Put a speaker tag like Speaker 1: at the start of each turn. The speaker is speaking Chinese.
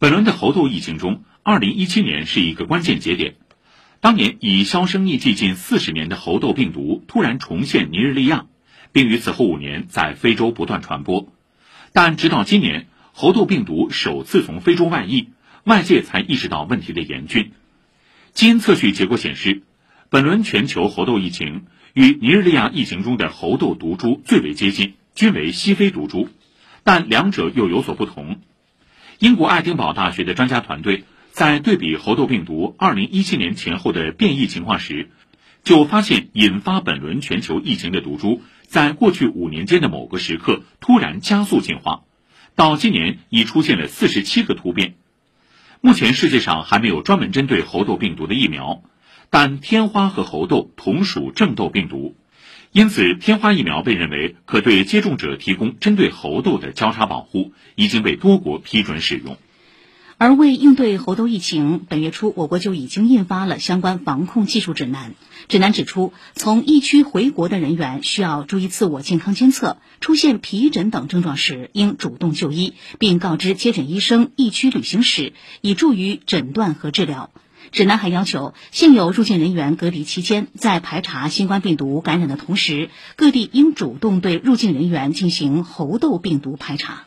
Speaker 1: 本轮的猴痘疫情中，2017年是一个关键节点。当年已销声匿迹近四十年的猴痘病毒突然重现尼日利亚，并于此后五年在非洲不断传播。但直到今年，猴痘病毒首次从非洲外溢，外界才意识到问题的严峻。基因测序结果显示，本轮全球猴痘疫情与尼日利亚疫情中的猴痘毒株最为接近，均为西非毒株，但两者又有所不同。英国爱丁堡大学的专家团队在对比猴痘病毒2017年前后的变异情况时，就发现引发本轮全球疫情的毒株在过去五年间的某个时刻突然加速进化，到今年已出现了47个突变。目前世界上还没有专门针对猴痘病毒的疫苗，但天花和猴痘同属正痘病毒。因此，天花疫苗被认为可对接种者提供针对猴痘的交叉保护，已经被多国批准使用。
Speaker 2: 而为应对猴痘疫情，本月初我国就已经印发了相关防控技术指南。指南指出，从疫区回国的人员需要注意自我健康监测，出现皮疹等症状时应主动就医，并告知接诊医生疫区旅行史，以助于诊断和治疗。指南还要求，现有入境人员隔离期间，在排查新冠病毒感染的同时，各地应主动对入境人员进行猴痘病毒排查。